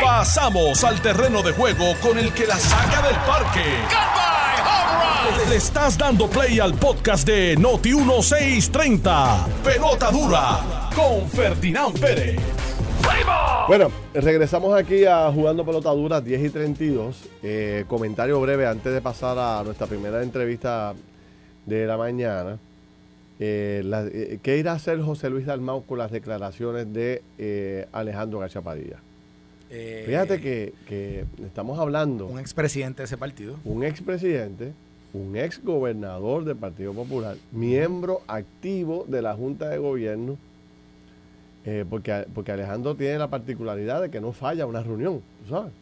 Pasamos al terreno de juego con el que la saca del parque. Le estás dando play al podcast de Noti 1630. Pelota dura con Ferdinand Pérez. Bueno, regresamos aquí a Jugando Pelota Dura 10 y 32. Eh, comentario breve antes de pasar a nuestra primera entrevista de la mañana. Eh, la- eh, ¿Qué irá a hacer José Luis Dalmau con las declaraciones de eh, Alejandro García Padilla? Eh, Fíjate que, que estamos hablando Un expresidente de ese partido. un expresidente, un ex gobernador del Partido Popular, miembro activo de la Junta de Gobierno, porque, porque Alejandro tiene la particularidad de que no falla una reunión, ¿tú sabes?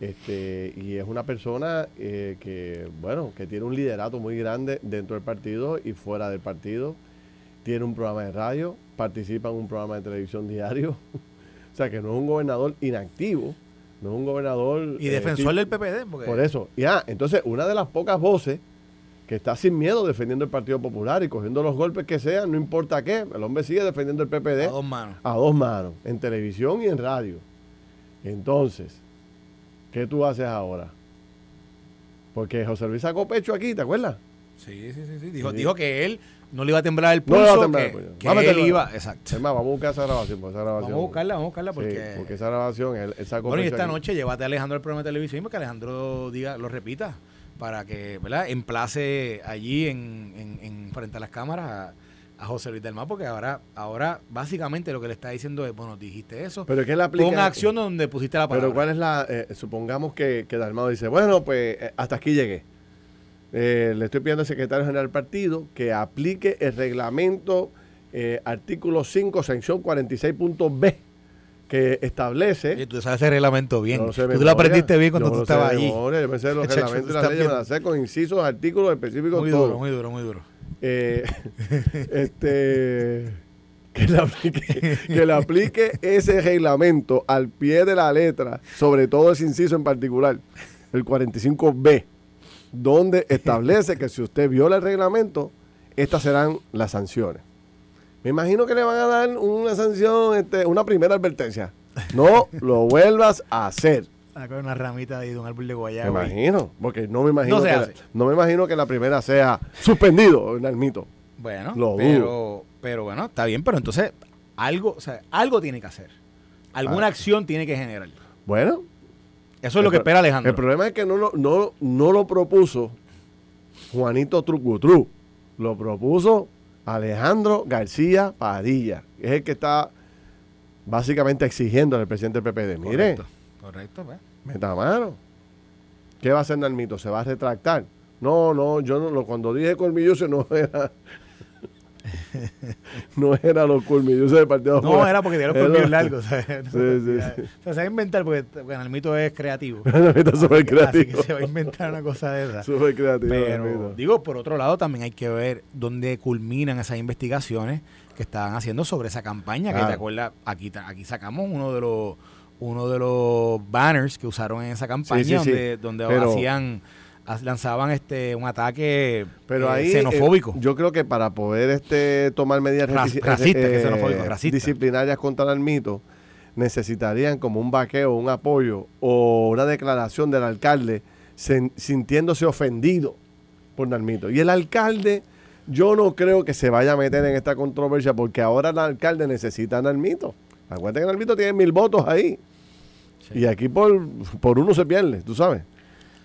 Este, y es una persona eh, que, bueno, que tiene un liderato muy grande dentro del partido y fuera del partido. Tiene un programa de radio, participa en un programa de televisión diario. o sea, que no es un gobernador inactivo, no es un gobernador... Y eh, defensor del PPD. Porque por eso. Y ah, entonces, una de las pocas voces que está sin miedo defendiendo el Partido Popular y cogiendo los golpes que sean, no importa qué, el hombre sigue defendiendo el PPD A dos manos. a dos manos, en televisión y en radio. Entonces, ¿qué tú haces ahora? Porque José Luis sacó pecho aquí, ¿te acuerdas? Sí, sí, sí. sí. Dijo, Sí. dijo que él no le iba a temblar el No pulso. le va a temblar el pulso. que él iba. Exacto. Es más, vamos a buscar esa grabación. porque esa grabación Vamos a buscarla, vamos a buscarla Sí, porque. porque esa grabación, él, él sacó bueno, y esta aquí. noche llévate a Alejandro al programa de televisión para que Alejandro diga, lo repita. Para que, ¿verdad? Emplace allí en, en, en- frente a las cámaras a, a José Luis del Mar, porque ahora, ahora básicamente lo que le está diciendo es, bueno, dijiste eso. Pero que él aplica. Pon acción donde pusiste la palabra. Pero ¿cuál es la...? eh, supongamos que, que Dalmado dice, bueno, pues eh, hasta aquí llegué. Eh, le estoy pidiendo al secretario general del partido que aplique el reglamento eh, artículo 5, sección 46.b, que establece... Oye, tú sabes ese reglamento bien. Yo lo sé de tú lo aprendiste bien cuando tú estabas allí. memoria, Yo me sé los reglamentos y las leyes, me bien. las sé con incisos, artículos específicos, Muy todo. duro, muy duro, muy duro. Eh, este que le, aplique, ese reglamento al pie de la letra, sobre todo ese inciso en particular, el 45B, donde establece que si usted viola el reglamento, estas serán las sanciones. Me imagino que le van a dar una sanción, este, una primera advertencia. No lo vuelvas a hacer. Una ramita de un árbol de Me guayaba. y- imagino, porque no me imagino, No que, la, no me imagino que la primera sea suspendido en el mito. Bueno, Lo pero, pero bueno, está bien, pero entonces algo, o sea, algo tiene que hacer. Alguna Ah. acción tiene que generar. Bueno, Eso es lo que espera Alejandro. El problema es que no lo, no, no lo propuso Juanito Trucutru. Lo propuso Alejandro García Padilla. que Es el que está básicamente exigiendo al presidente del PPD. Mire, Correcto, correcto, pues. meta mano. ¿Qué va a hacer Nalmito? ¿Se va a retractar? No, no, yo no, lo- cuando dije colmilloso no era. no era los colmillosos del Partido No, era porque tiene los colmillos largos. Sí, se- sí, o sea, sí. o sea, se va a inventar porque bueno, el mito es creativo. Nalmito súper Así que creativo. se va a inventar una cosa de esa. Súper creativo. Pero Nalmito. digo, por otro lado, también hay que ver dónde culminan esas investigaciones que estaban haciendo sobre esa campaña. Que Claro. te acuerdas, aquí, aquí sacamos uno de los uno de los banners que usaron en esa campaña Sí, sí, sí. donde, donde Pero- hacían lanzaban este un ataque Pero eh, ahí xenofóbico. eh, yo creo que para poder este tomar medidas Ras- radici- racista, que eh, racista. disciplinarias contra el mito, necesitarían como un vaqueo, un apoyo o una declaración del alcalde sen- sintiéndose ofendido por Nalmito. Y el alcalde, yo no creo que se vaya a meter en esta controversia porque ahora el alcalde necesita a Nalmito. Acuérdate que Nalmito tiene mil votos ahí. Sí. Y aquí por, por uno se pierde, tú sabes.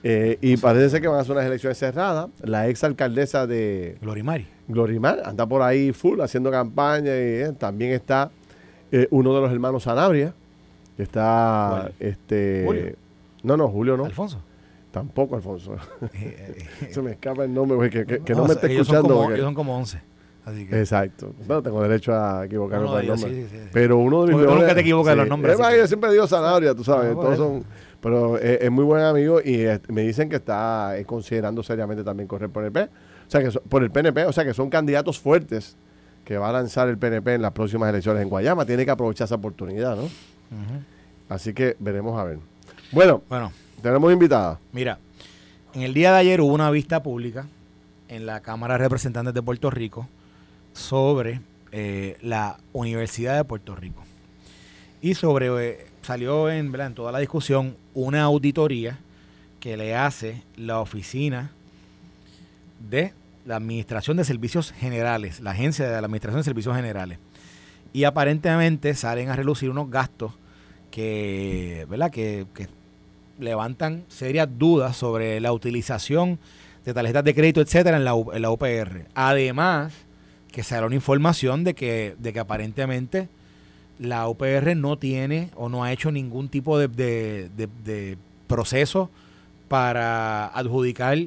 Eh, y parece ser que van a ser unas elecciones cerradas. La ex alcaldesa de Glorimari. Glorimar anda por ahí full haciendo campaña. Y eh, también está eh, uno de los hermanos Sanabria. Que está. ¿Cuál? este Julio. No, no, Julio no. Alfonso. Tampoco Alfonso. Se me escapa el nombre, güey, que, que- que no, me esté ellos son escuchando. como- ellos son como 11. Así que Exacto. Bueno, tengo derecho a equivocarme el ellos, nombre. sí, sí, sí. Pero uno de mis mejores- nunca te equivocas de los nombres, Es más, yo siempre digo Sanabria, tú sabes. Ah, todos son, pero es, es muy buen amigo y me dicen que está eh, considerando seriamente también correr por el P. O sea, que so- por el PNP, o sea, que son candidatos fuertes que va a lanzar el PNP en las próximas elecciones en Guayama. Tiene que aprovechar esa oportunidad, ¿no? Así que veremos a ver. Bueno, Bueno, tenemos invitada. Mira, en el día de ayer hubo una vista pública en la Cámara de Representantes de Puerto Rico sobre eh, la Universidad de Puerto Rico. Y sobre, eh, salió en, en toda la discusión una auditoría que le hace la oficina de la Administración de Servicios Generales, la agencia de la Administración de Servicios Generales. Y aparentemente salen a relucir unos gastos que, ¿verdad? que, que levantan serias dudas sobre la utilización de tarjetas de crédito, etcétera, en la, en la UPR. Además, que sale una información de que, de que aparentemente la UPR no tiene o no ha hecho ningún tipo de, de proceso para adjudicar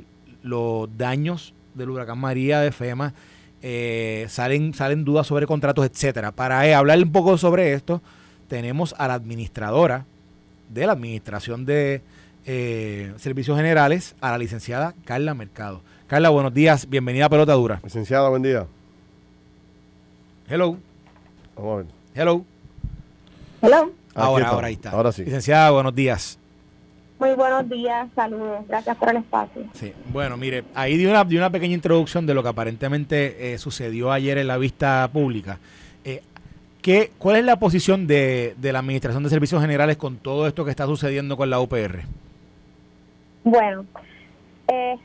los daños del huracán María de FEMA. Eh, salen, salen dudas sobre contratos, etcétera. Para eh, hablar un poco sobre esto, tenemos a la administradora de la Administración de eh, Servicios Generales, a la licenciada Carla Mercado. Carla, buenos días, bienvenida a Pelota Dura. Licenciada, buen día. Hello. Vamos a ver. Hello. Hello. Ahora, ahora ahí está. Ahora sí. Licenciada, buenos días. Muy buenos días, saludos, gracias por el espacio. Sí, bueno, mire, ahí di una, una pequeña introducción de lo que aparentemente eh, sucedió ayer en la vista pública. Eh, ¿qué, ¿Cuál es la posición de, de la Administración de Servicios Generales con todo esto que está sucediendo con la UPR? Bueno, eh,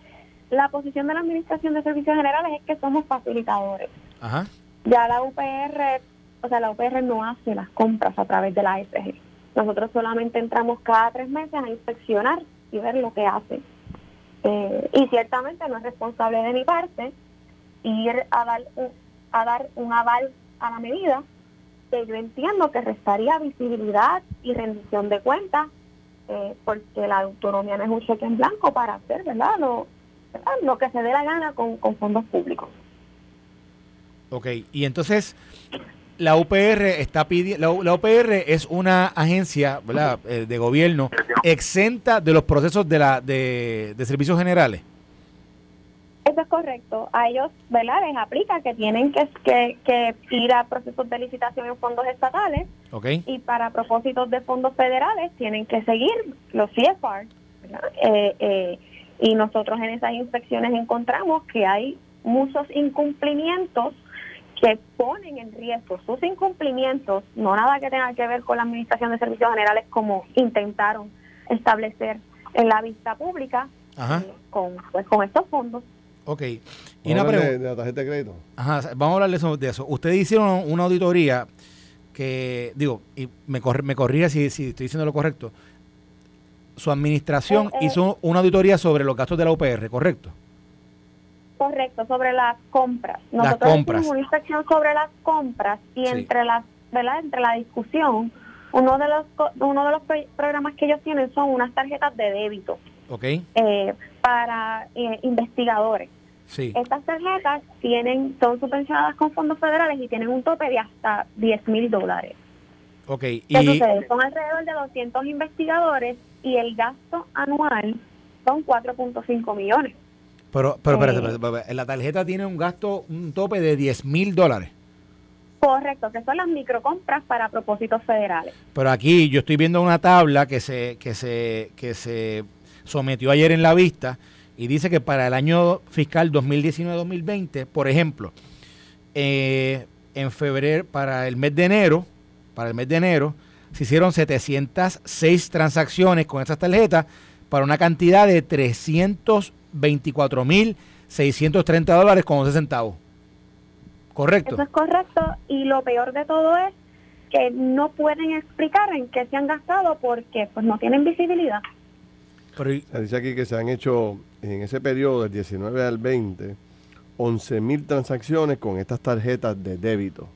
la posición de la Administración de Servicios Generales es que somos facilitadores. Ajá. Ya la UPR, o sea, la UPR no hace las compras a través de la ASG. Nosotros solamente entramos cada tres meses a inspeccionar y ver lo que hace. Eh, y ciertamente no es responsable de mi parte ir a dar, un, a dar un aval a la medida que yo entiendo que restaría visibilidad y rendición de cuentas eh, porque la autonomía no es un cheque en blanco para hacer ¿verdad? Lo, lo que se dé la gana con, con fondos públicos. Ok, y entonces la UPR está pidiendo, la, UPR es una agencia ¿verdad? Eh, de gobierno exenta de los procesos de la de, de, servicios generales. Eso es correcto. A ellos, ¿verdad? Les aplica que tienen que, que, que ir a procesos de licitación en fondos estatales. Okay. Y para propósitos de fondos federales tienen que seguir los CFR. Eh, eh, y nosotros en esas inspecciones encontramos que hay muchos incumplimientos que ponen en riesgo sus incumplimientos, no nada que tenga que ver con la Administración de Servicios Generales como intentaron establecer en la vista pública eh, con, pues, con estos fondos. Ok. Y una pregunta. De, de, la tarjeta de crédito. Ajá, vamos a hablar de eso. De eso. Ustedes hicieron una auditoría que, digo, y me, corri me corría si, si estoy diciendo lo correcto. Su administración Eh, eh. hizo una auditoría sobre los gastos de la UPR, ¿correcto? Correcto, sobre las compras. Nosotros las compras. hicimos una inspección sobre las compras y Sí. entre las, ¿verdad? Entre la discusión, uno de los uno de los pro- programas que ellos tienen son unas tarjetas de débito Ok. eh, para eh, investigadores. Sí. Estas tarjetas tienen son subvencionadas con fondos federales y tienen un tope de hasta 10 mil dólares. Ok. ¿Qué Y, sucede? Son alrededor de 200 investigadores y el gasto anual son 4.5 millones. Pero, pero, espérate, Eh. espérate, espérate. la tarjeta tiene un gasto, un tope de 10 mil dólares. Correcto, que son las microcompras para propósitos federales. Pero aquí yo estoy viendo una tabla que se, que se, que se sometió ayer en la vista y dice que para el año fiscal 2019-2020, por ejemplo, eh, en febrero, para el mes de enero, para el mes de enero, se hicieron 706 transacciones con esas tarjetas para una cantidad de 324.630 dólares con 11 centavos. ¿Correcto? Eso es correcto y lo peor de todo es que no pueden explicar en qué se han gastado porque pues no tienen visibilidad. Pero, Se dice aquí que se han hecho en ese periodo del 19 al 20 11 mil transacciones con estas tarjetas de débito.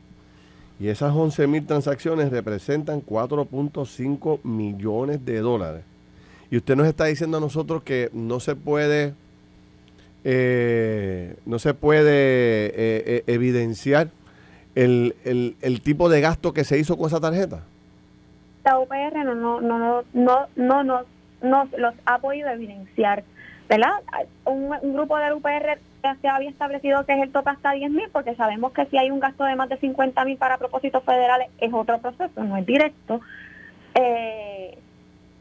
Y esas 11 mil transacciones representan 4.5 millones de dólares. Y usted nos está diciendo a nosotros que no se puede, eh, no se puede eh, eh, evidenciar el, el- tipo de gasto que se hizo con esa tarjeta. La UPR no no no no no no nos no los ha podido evidenciar, ¿verdad? Un, grupo del UPR ya se había establecido que es el tope hasta 10 mil porque sabemos que si hay un gasto de más de 50 mil para propósitos federales es otro proceso, no es directo. Eh,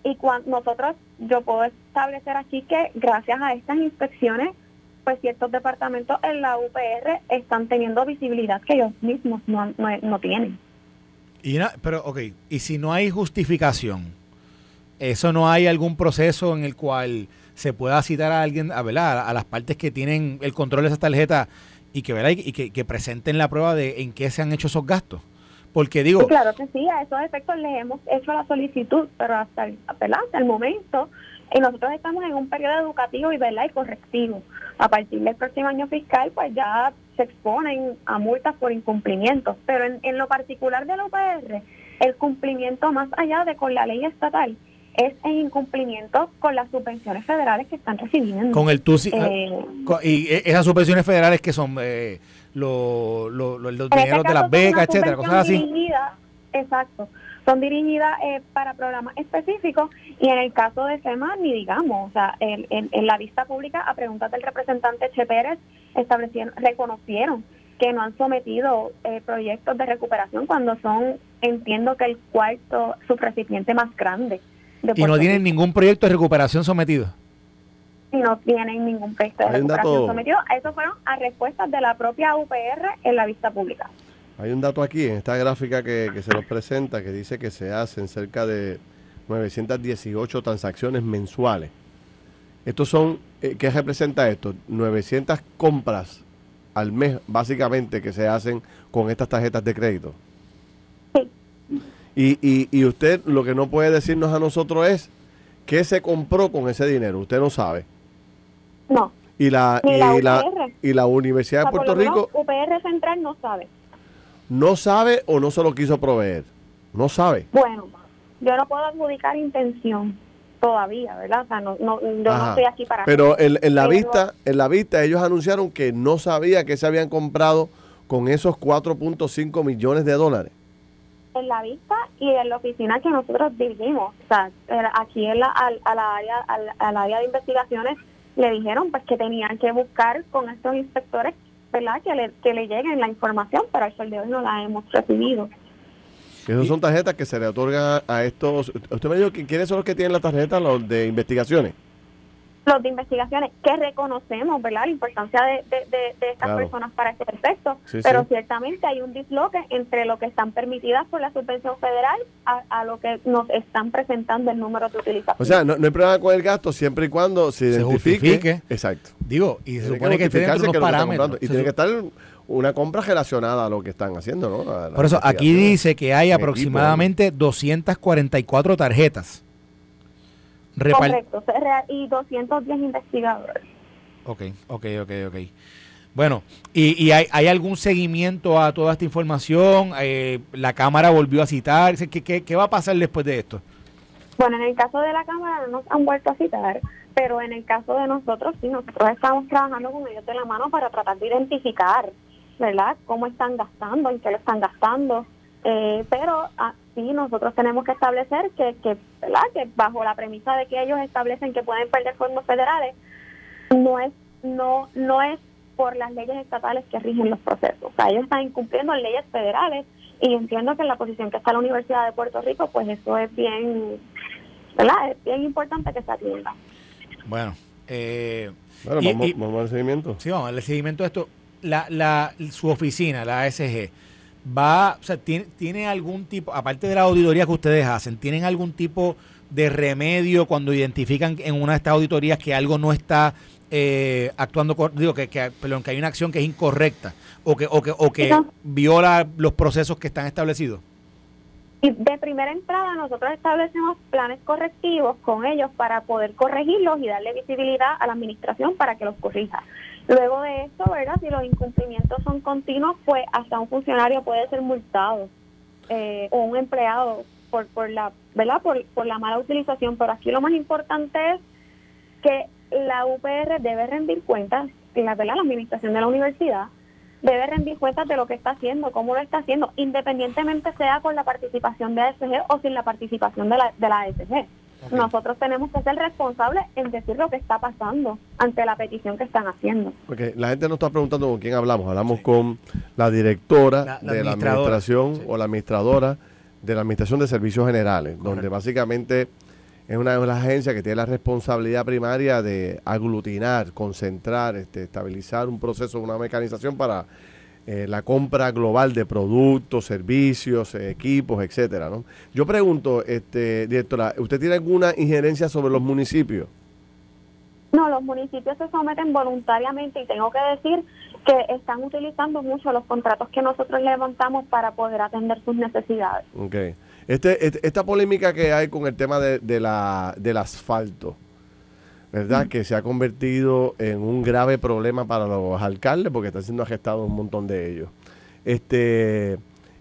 y cuando nosotros, yo puedo establecer aquí que gracias a estas inspecciones, pues ciertos departamentos en la UPR están teniendo visibilidad que ellos mismos no, no, no tienen. Y pero, ok, y si no hay justificación, ¿eso no hay algún proceso en el cual se pueda citar a alguien, a, ¿verdad? a las partes que tienen el control de esa tarjeta y que, ¿verdad? y que, que presenten la prueba de en qué se han hecho esos gastos? Porque digo... claro que sí, a esos efectos le hemos hecho la solicitud, pero hasta el, hasta el momento y nosotros estamos en un periodo educativo y, ¿verdad? y correctivo. A partir del próximo año fiscal, pues ya se exponen a multas por incumplimientos. Pero en, en lo particular del UPR, el cumplimiento más allá de con la ley estatal es en incumplimiento con las subvenciones federales que están recibiendo. Con el TUSI. Eh, y e, esas subvenciones federales que son eh, los este dineros de las becas, etcétera, cosas así. exacto. Son dirigidas eh, para programas específicos y en el caso de SEMA, ni digamos, o sea, en, en, la vista pública, a preguntas del representante Che Pérez, establecieron, reconocieron que no han sometido eh, proyectos de recuperación cuando son, entiendo que el cuarto subrecipiente más grande. y no tienen ningún proyecto de recuperación sometido y no tienen ningún proyecto de recuperación sometido. Eso fueron a respuestas de la propia UPR en la vista pública. Hay un dato aquí en esta gráfica que, se nos presenta que dice que se hacen cerca de 918 transacciones mensuales. Estos son, eh, ¿qué representa esto? 900 compras al mes, básicamente, que se hacen con estas tarjetas de crédito. Sí. Y, y, y usted lo que no puede decirnos a nosotros es qué se compró con ese dinero. Usted no sabe. No. Y la, y, la, y la Universidad de Puerto Rico. UPR Central no sabe. ¿No sabe o no se lo quiso proveer? No sabe. Bueno, yo no puedo adjudicar intención todavía, ¿verdad? O sea, no, no, yo no estoy aquí para... Pero en, en la vista, en la vista ellos anunciaron que no sabía que se habían comprado con esos 4.5 millones de dólares. En la vista y en la oficina que nosotros dirigimos, o sea, aquí en la, a, la área, al área de investigaciones le dijeron pues que tenían que buscar con estos inspectores ¿verdad? Que le, que le lleguen la información, pero al sol de hoy no la hemos recibido. Esas son tarjetas que se le otorgan a estos. Usted me dijo que quiénes son los que tienen la tarjeta, los de investigaciones. Los de investigaciones, que reconocemos, ¿verdad? La importancia de, de, estas personas para este efecto. pero ciertamente hay un disloque entre lo que están permitidas por la subvención federal a, lo que nos están presentando el número de utilización. O sea, no, hay problema con el gasto siempre y cuando se, identifique. Exacto. Digo, y se supone que, tiene que parámetros. Y tiene que estar una compra relacionada a lo que están haciendo, ¿no? Por eso aquí dice que hay aproximadamente 244 tarjetas Correcto, y 210 investigadores. Ok, ok, ok, ok. Bueno, ¿y, y hay, hay, algún seguimiento a toda esta información? Eh, ¿La Cámara volvió a citar? ¿Qué, ¿Qué, qué, va a pasar después de esto? Bueno, en el caso de la Cámara no nos han vuelto a citar, pero en el caso de nosotros, sí, nosotros estamos trabajando con ellos de la mano para tratar de identificar, ¿verdad?, cómo están gastando, en qué lo están gastando, eh, pero ah, sí, nosotros tenemos que establecer que, que, ¿verdad? que bajo la premisa de que ellos establecen que pueden perder fondos federales, no es, no, no es por las leyes estatales que rigen los procesos. O sea, ellos están incumpliendo leyes federales y entiendo que en la posición que está la Universidad de Puerto Rico, pues eso es bien, ¿verdad? Es bien importante que se atienda. Bueno, eh, bueno vamos, vamos al seguimiento. Sí, vamos al seguimiento de esto. La, la, su oficina, la ASG, va, o sea, tiene, tiene algún tipo, aparte de la auditoría que ustedes hacen, ¿tienen algún tipo de remedio cuando identifican en una de estas auditorías que algo no está eh, actuando, digo, que, que, perdón, que hay una acción que es incorrecta o que, o que, o que viola los procesos que están establecidos? Y de primera entrada nosotros establecemos planes correctivos con ellos para poder corregirlos y darle visibilidad a la administración para que los corrija. Luego de esto, ¿verdad? Si los incumplimientos son continuos, pues hasta un funcionario puede ser multado eh, o un empleado por, por la, ¿verdad? Por, por la mala utilización. Pero aquí lo más importante es que la UPR debe rendir cuentas, la, ¿verdad? La administración de la universidad debe rendir cuentas de lo que está haciendo, cómo lo está haciendo, independientemente sea con la participación de ASG o sin la participación de la, de la ASG. Nosotros tenemos que ser responsables en decir lo que está pasando ante la petición que están haciendo. Porque la gente no está preguntando con quién hablamos. Hablamos con la directora de la administración o la administradora de la Administración de Servicios Generales, donde básicamente es una de las agencias que tiene la responsabilidad primaria de aglutinar, concentrar, este, estabilizar un proceso, una mecanización para eh, la compra global de productos, servicios, eh, equipos, etcétera. ¿no? Yo pregunto, este, directora, ¿usted tiene alguna injerencia sobre los municipios? No, los municipios se someten voluntariamente y tengo que decir que están utilizando mucho los contratos que nosotros levantamos para poder atender sus necesidades. Okay. Este, este, esta polémica que hay con el tema de, de la, del asfalto, ¿verdad? Que se ha convertido en un grave problema para los alcaldes porque están siendo arrestados un montón de ellos. Este,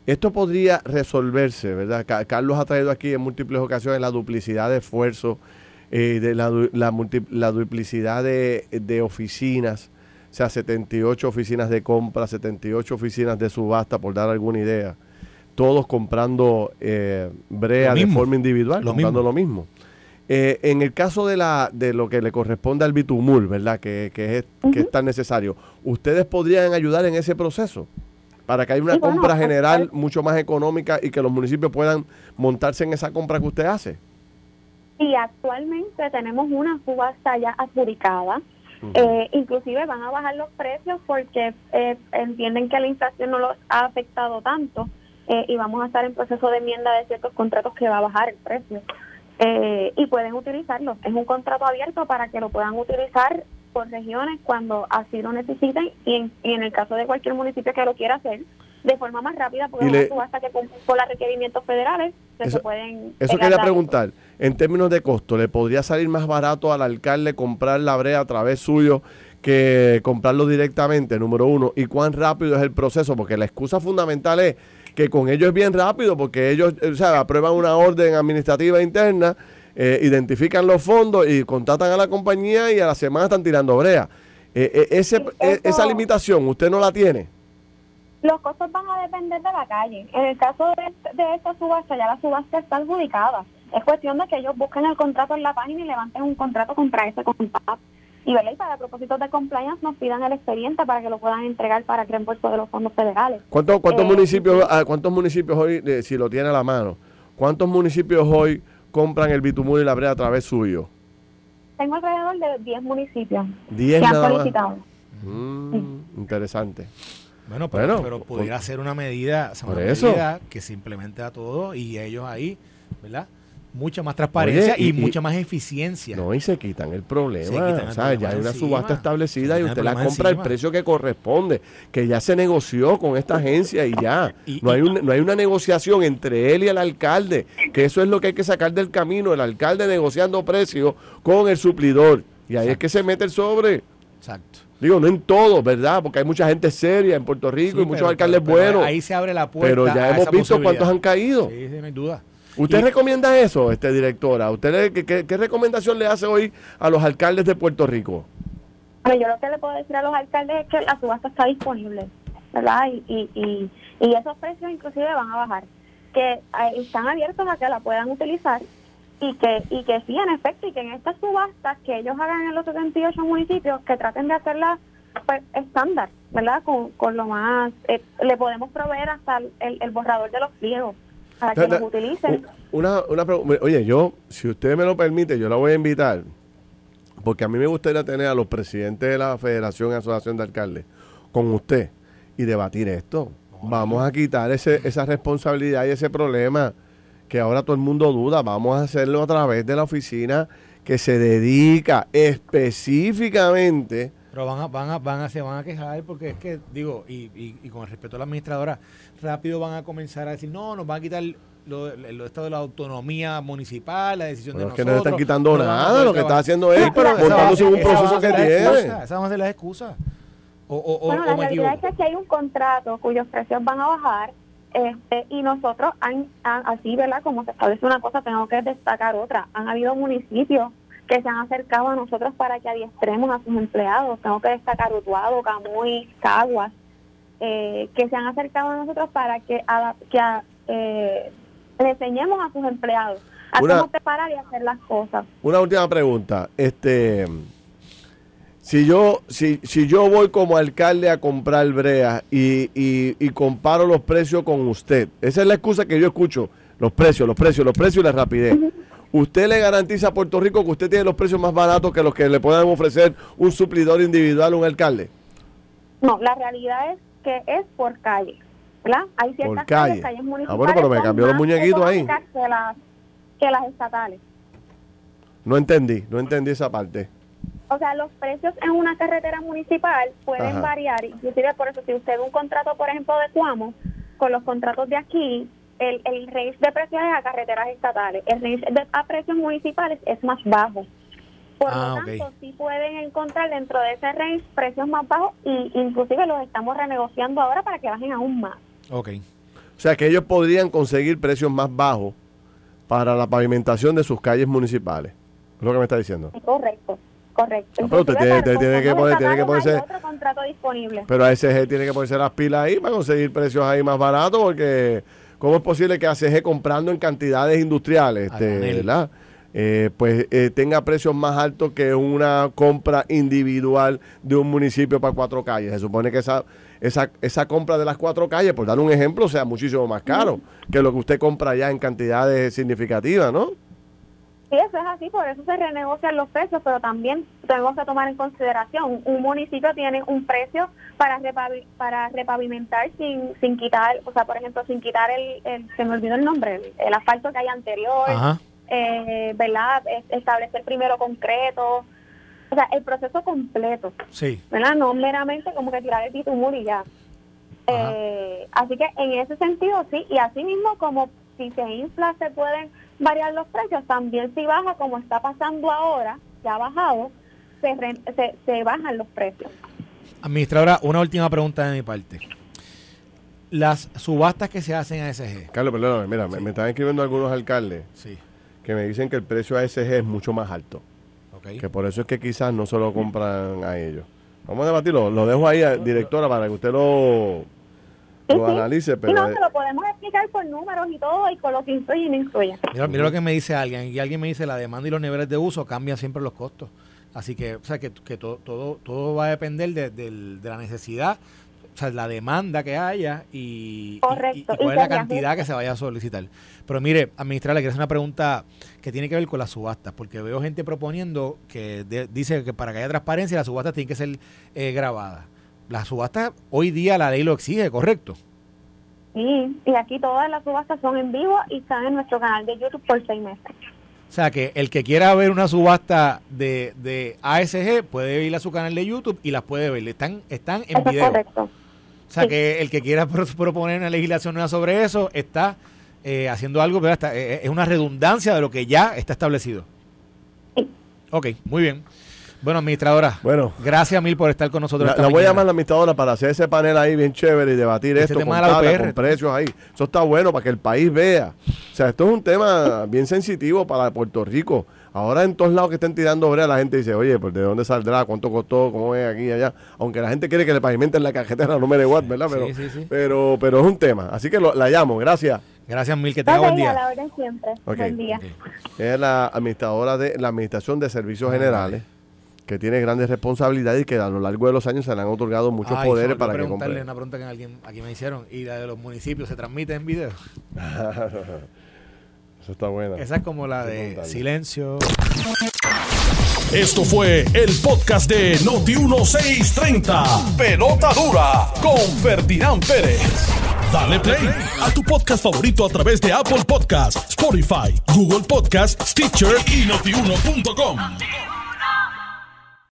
esto podría resolverse, ¿verdad? Carlos ha traído aquí en múltiples ocasiones la duplicidad de esfuerzos, eh, de la, la, la duplicidad de, de, oficinas, o sea, 78 oficinas de compra, 78 oficinas de subasta, por dar alguna idea todos comprando eh, brea de forma individual, lo comprando lo mismo. Eh, en el caso de la de lo que le corresponde al bitumul, ¿verdad? Que, que es, que es tan necesario, ¿ustedes podrían ayudar en ese proceso? Para que haya una compra general mucho más económica y que los municipios puedan montarse en esa compra que usted hace. Sí, actualmente tenemos una subasta ya adjudicada. eh, inclusive van a bajar los precios porque eh, entienden que la inflación no los ha afectado tanto eh, y vamos a estar en proceso de enmienda de ciertos contratos que va a bajar el precio. Eh, y pueden utilizarlo. Es un contrato abierto para que lo puedan utilizar por regiones cuando así lo necesiten y en, y en el caso de cualquier municipio que lo quiera hacer de forma más rápida porque le, hasta que con los requerimientos federales se, eso, se pueden eso quería preguntar. en términos de costo le podría salir más barato al alcalde comprar la brea a través suyo que comprarlo directamente número uno y cuán rápido es el proceso porque la excusa fundamental es que con ellos es bien rápido porque ellos o sea, aprueban una orden administrativa interna, eh, identifican los fondos y contratan a la compañía y a la semana están tirando brea. Eh, eh, ese, esa limitación, ¿usted no la tiene? Los costos van a depender de la calle. En el caso de, de esta subasta, ya la subasta está adjudicada. Es cuestión de que ellos busquen el contrato en la página y levanten un contrato contra ese contrato. Y, ¿verdad? y para propósitos de compliance nos pidan el expediente para que lo puedan entregar para el reembolso de los fondos federales. ¿Cuántos, cuántos eh, municipios ah, cuántos municipios hoy, eh, si lo tiene a la mano, cuántos municipios hoy compran el bitumul y la brea a través suyo? Tengo alrededor de 10 municipios 10 que han solicitado. Mm, sí. Interesante. Bueno, pero, bueno, pero pudiera por, ser una medida, o sea, una medida que se implemente a todos y ellos ahí, ¿verdad? Mucha más transparencia Oye, y, y, mucha más eficiencia. No, y se quitan el problema. Quitan o sea, ya hay una encima, subasta establecida y usted la compra al precio que corresponde, que ya se negoció con esta agencia y ya. Y, no, hay un, no hay una negociación entre él y el alcalde, que eso es lo que hay que sacar del camino, el alcalde negociando precios con el suplidor. Y ahí Exacto. es que se mete el sobre. Exacto. Digo, no en todo, ¿verdad? Porque hay mucha gente seria en Puerto Rico sí, y muchos pero, alcaldes pero, pero buenos. Ahí se abre la puerta. Pero ya hemos visto cuántos han caído. Sí, hay duda. ¿Usted y, recomienda eso, este directora? ¿Usted qué, qué, qué, recomendación le hace hoy a los alcaldes de Puerto Rico? Bueno, yo lo que le puedo decir a los alcaldes es que la subasta está disponible, ¿verdad? Y, y, y, y esos precios inclusive van a bajar, que eh, están abiertos a que la puedan utilizar y que y que sí, en efecto, y que en estas subastas que ellos hagan en los 78 municipios, que traten de hacerla pues, estándar, ¿verdad? Con, con lo más, eh, le podemos proveer hasta el, el borrador de los pliegos para que los utilicen. Una, una oye, yo, si usted me lo permite, yo la voy a invitar, porque a mí me gustaría tener a los presidentes de la Federación y Asociación de Alcaldes con usted y debatir esto. Vamos a quitar ese, esa responsabilidad y ese problema que ahora todo el mundo duda. Vamos a hacerlo a través de la oficina que se dedica específicamente pero van a, van a, van a, se van a quejar porque es que, digo, y, y, y con respeto a la administradora, rápido van a comenzar a decir, no, nos van a quitar lo, lo esto de la autonomía municipal, la decisión pero de es nosotros. que no están quitando nada, lo que está haciendo es montándose un proceso que tiene. Esas van a ser las excusas. O, o, bueno, o, la realidad equivoco. es que aquí hay un contrato cuyos precios van a bajar este, y nosotros, han, han, así, ¿verdad? Como se establece una cosa, tengo que destacar otra. Han habido municipios que se han acercado a nosotros para que adiestremos a sus empleados. Tengo que destacar Utuado, Camuy, Caguas, eh, que se han acercado a nosotros para que, a, que a, eh, le enseñemos a sus empleados a Una- cómo preparar y hacer las cosas. Una última pregunta. Este, si yo, si, si yo voy como alcalde a comprar brea y, y, y comparo los precios con usted, esa es la excusa que yo escucho. Los precios, los precios, los precios y la rapidez. ¿Usted le garantiza a Puerto Rico que usted tiene los precios más baratos que los que le puedan ofrecer un suplidor individual, un alcalde? No, la realidad es que es por calle, ¿verdad? Hay ciertas calle. calles, calles Ah, municipales bueno, pero me cambió los muñequitos ahí. Que las, que las estatales. No entendí, no entendí esa parte. O sea, los precios en una carretera municipal pueden Ajá. variar, inclusive por eso si usted ve un contrato, por ejemplo, de Cuamo, con los contratos de aquí, el, el range de precios a carreteras estatales, el range de, a precios municipales es más bajo. Por Ah, lo tanto, sí pueden encontrar dentro de ese range precios más bajos y inclusive los estamos renegociando ahora para que bajen aún más. Ok. O sea, que ellos podrían conseguir precios más bajos para la pavimentación de sus calles municipales. Es lo que me está diciendo. Correcto, correcto. Ah, pero usted tiene- usted tiene que poner- tiene que ponerse- otro contrato disponible. Pero ASG tiene que ponerse las pilas ahí para conseguir precios ahí más baratos porque ¿cómo es posible que ASG comprando en cantidades industriales, este. ¿verdad? Eh, pues eh, tenga precios más altos que una compra individual de un municipio para cuatro calles. Se supone que esa, esa, esa compra de las cuatro calles, por dar un ejemplo, sea muchísimo más caro que lo que usted compra ya en cantidades significativas, ¿no? Sí, eso es así, por eso se renegocian los precios, pero también tenemos que tomar en consideración, un municipio tiene un precio para repavi- para repavimentar sin sin quitar, o sea, por ejemplo, sin quitar el, el se me olvidó el nombre, el, el asfalto que hay anterior, eh, ¿verdad? Es- Establecer primero concreto, o sea, el proceso completo, Sí. ¿verdad? No meramente como que tirar el bitumur y ya. Eh, así que en ese sentido sí, y así mismo como si se infla se pueden variar los precios, también si baja como está pasando ahora, ya ha bajado, se, re- se, se bajan los precios. Administradora, una última pregunta de mi parte. Las subastas que se hacen a SG. Carlos, perdóname, mira, me, me están escribiendo algunos alcaldes Sí. que me dicen que el precio ASG es mucho más alto. Que por eso es que quizás no se lo compran a ellos. Vamos a debatirlo, lo dejo ahí, directora, para que usted lo, Sí, lo sí. analice, y pero no, eh, se lo podemos explicar por números y todo, y con lo que incluye y no incluye. Mira, mira lo que me dice alguien. Y alguien me dice la demanda y los niveles de uso cambian siempre los costos. Así que, o sea, que, que todo, todo, todo va a depender de, del- de la necesidad, o sea, la demanda que haya y, y- Correcto, y- y y cuál es la cantidad que se vaya a solicitar. Pero mire, administrar, le quiero hacer una pregunta que tiene que ver con las subastas, porque veo gente proponiendo que de- dice que para que haya transparencia las subastas tienen que ser eh, grabadas. Las subastas, hoy día la ley lo exige, ¿correcto? Sí, y aquí todas las subastas son en vivo y están en nuestro canal de YouTube por seis meses. O sea, que el que quiera ver una subasta de, de ASG puede ir a su canal de YouTube y las puede ver. Están, están en Eso es video. correcto. O sea, Sí. que el que quiera pro- proponer una legislación nueva sobre eso está eh, haciendo algo, pero está- eh, es una redundancia de lo que ya está establecido. Sí. Ok, muy bien. Bueno, administradora, bueno, gracias mil por estar con nosotros. la, esta la voy a llamar a la administradora para hacer ese panel ahí bien chévere y debatir Ese esto tema con de la tablas, UPR. con precios ahí. Eso está bueno para que el país vea. O sea, esto es un tema bien sensitivo para Puerto Rico. Ahora en todos lados que estén tirando brea, la gente dice, oye, pues de dónde saldrá, cuánto costó, cómo es aquí y allá. Aunque la gente quiere que le pavimenten la cajetera, no me da igual, ¿verdad? Pero, Sí, sí, sí. pero, pero es un tema. Así que lo- la llamo, gracias. Gracias mil, que tenga Ok, buen a día. la orden siempre. Buen día. Es la administradora de la Administración de Servicios Ay. Generales, que tiene grandes responsabilidades y que a lo largo de los años se le han otorgado muchos Ay, poderes para que preguntarle compre. una pregunta que alguien aquí me hicieron. ¿Y la de los municipios se transmite en video? Eso está bueno. Esa es como la de Preguntarle. silencio. Esto fue el podcast de Noti1630. Pelota dura con Ferdinand Pérez. Dale play a tu podcast favorito a través de Apple Podcasts, Spotify, Google Podcasts, Stitcher y notiuno.com.